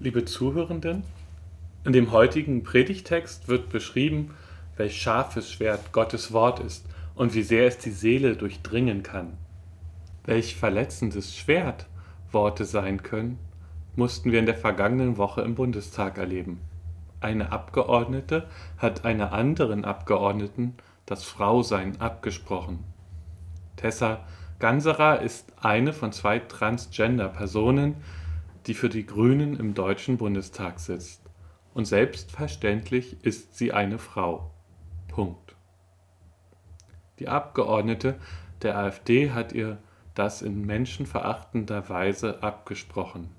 Liebe Zuhörenden, in dem heutigen Predigtext wird beschrieben, welch scharfes Schwert Gottes Wort ist und wie sehr es die Seele durchdringen kann. Welch verletzendes Schwert Worte sein können, mussten wir in der vergangenen Woche im Bundestag erleben. Eine Abgeordnete hat einer anderen Abgeordneten das Frausein abgesprochen. Tessa Ganserer ist eine von zwei Transgender-Personen, die für die Grünen im Deutschen Bundestag sitzt. Und selbstverständlich ist sie eine Frau. Punkt. Die Abgeordnete der AfD hat ihr das in menschenverachtender Weise abgesprochen.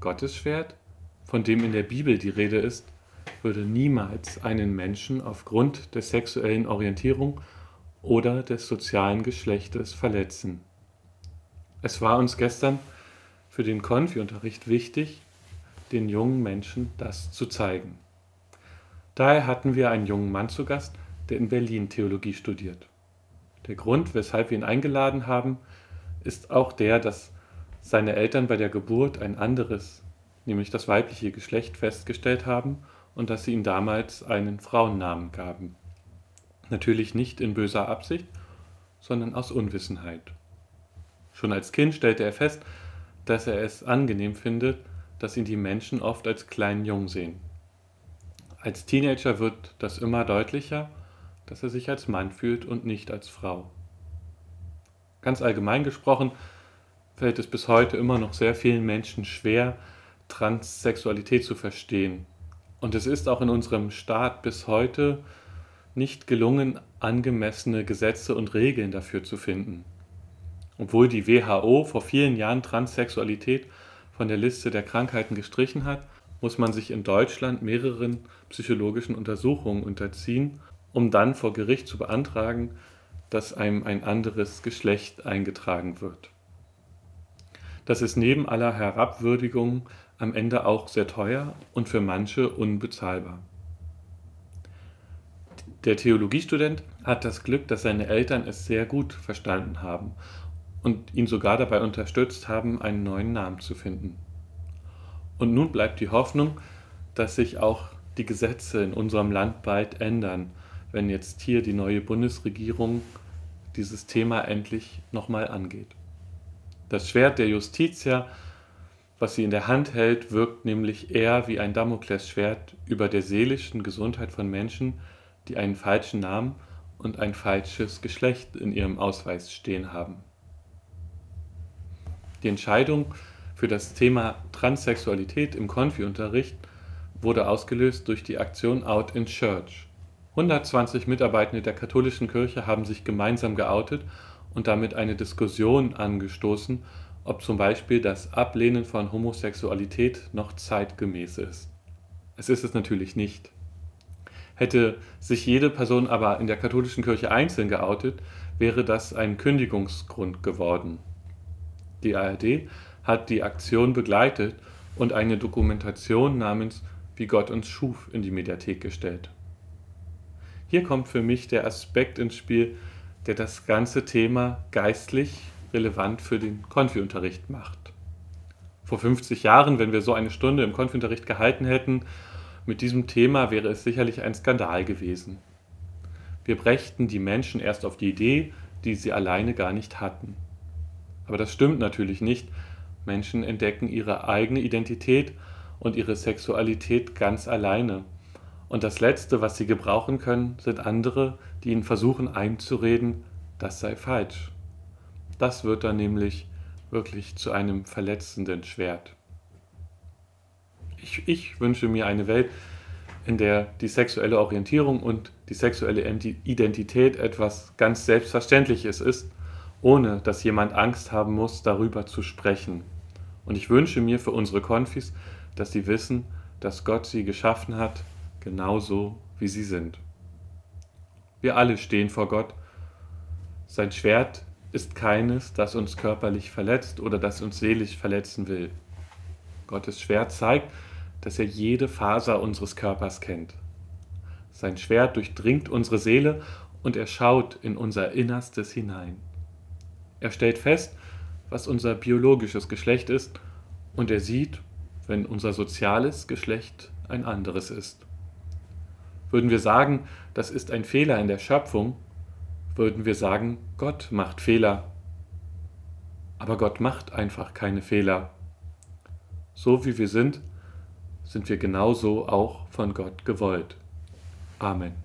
Gottes Schwert, von dem in der Bibel die Rede ist, würde niemals einen Menschen aufgrund der sexuellen Orientierung oder des sozialen Geschlechtes verletzen. Es war uns gestern für den Konfi-Unterricht wichtig, den jungen Menschen das zu zeigen. Daher hatten wir einen jungen Mann zu Gast, der in Berlin Theologie studiert. Der Grund, weshalb wir ihn eingeladen haben, ist auch der, dass seine Eltern bei der Geburt ein anderes, nämlich das weibliche Geschlecht festgestellt haben und dass sie ihm damals einen Frauennamen gaben. Natürlich nicht in böser Absicht, sondern aus Unwissenheit. Schon als Kind stellte er fest, dass er es angenehm findet, dass ihn die Menschen oft als kleinen Jungen sehen. Als Teenager wird das immer deutlicher, dass er sich als Mann fühlt und nicht als Frau. Ganz allgemein gesprochen fällt es bis heute immer noch sehr vielen Menschen schwer, Transsexualität zu verstehen. Und es ist auch in unserem Staat bis heute nicht gelungen, angemessene Gesetze und Regeln dafür zu finden. Obwohl die WHO vor vielen Jahren Transsexualität von der Liste der Krankheiten gestrichen hat, muss man sich in Deutschland mehreren psychologischen Untersuchungen unterziehen, um dann vor Gericht zu beantragen, dass einem ein anderes Geschlecht eingetragen wird. Das ist neben aller Herabwürdigung am Ende auch sehr teuer und für manche unbezahlbar. Der Theologiestudent hat das Glück, dass seine Eltern es sehr gut verstanden haben und ihn sogar dabei unterstützt haben, einen neuen Namen zu finden. Und nun bleibt die Hoffnung, dass sich auch die Gesetze in unserem Land bald ändern, wenn jetzt hier die neue Bundesregierung dieses Thema endlich nochmal angeht. Das Schwert der Justitia, was sie in der Hand hält, wirkt nämlich eher wie ein Damoklesschwert über der seelischen Gesundheit von Menschen, die einen falschen Namen und ein falsches Geschlecht in ihrem Ausweis stehen haben. Die Entscheidung für das Thema Transsexualität im Konfi-Unterricht wurde ausgelöst durch die Aktion Out in Church. 120 Mitarbeitende der katholischen Kirche haben sich gemeinsam geoutet und damit eine Diskussion angestoßen, ob zum Beispiel das Ablehnen von Homosexualität noch zeitgemäß ist. Es ist es natürlich nicht. Hätte sich jede Person aber in der katholischen Kirche einzeln geoutet, wäre das ein Kündigungsgrund geworden. Die ARD hat die Aktion begleitet und eine Dokumentation namens Wie Gott uns schuf in die Mediathek gestellt. Hier kommt für mich der Aspekt ins Spiel, der das ganze Thema geistlich relevant für den Konfi-Unterricht macht. Vor 50 Jahren, wenn wir so eine Stunde im Konfi-Unterricht gehalten hätten, mit diesem Thema wäre es sicherlich ein Skandal gewesen. Wir brächten die Menschen erst auf die Idee, die sie alleine gar nicht hatten. Aber das stimmt natürlich nicht. Menschen entdecken ihre eigene Identität und ihre Sexualität ganz alleine. Und das Letzte, was sie gebrauchen können, sind andere, die ihnen versuchen einzureden, das sei falsch. Das wird dann nämlich wirklich zu einem verletzenden Schwert. Ich, ich wünsche mir eine Welt, in der die sexuelle Orientierung und die sexuelle Identität etwas ganz Selbstverständliches ist ohne dass jemand Angst haben muss, darüber zu sprechen. Und ich wünsche mir für unsere Konfis, dass sie wissen, dass Gott sie geschaffen hat, genauso wie sie sind. Wir alle stehen vor Gott. Sein Schwert ist keines, das uns körperlich verletzt oder das uns seelisch verletzen will. Gottes Schwert zeigt, dass er jede Faser unseres Körpers kennt. Sein Schwert durchdringt unsere Seele und er schaut in unser Innerstes hinein. Er stellt fest, was unser biologisches Geschlecht ist, und er sieht, wenn unser soziales Geschlecht ein anderes ist. Würden wir sagen, das ist ein Fehler in der Schöpfung, würden wir sagen, Gott macht Fehler. Aber Gott macht einfach keine Fehler. So wie wir sind, sind wir genauso auch von Gott gewollt. Amen.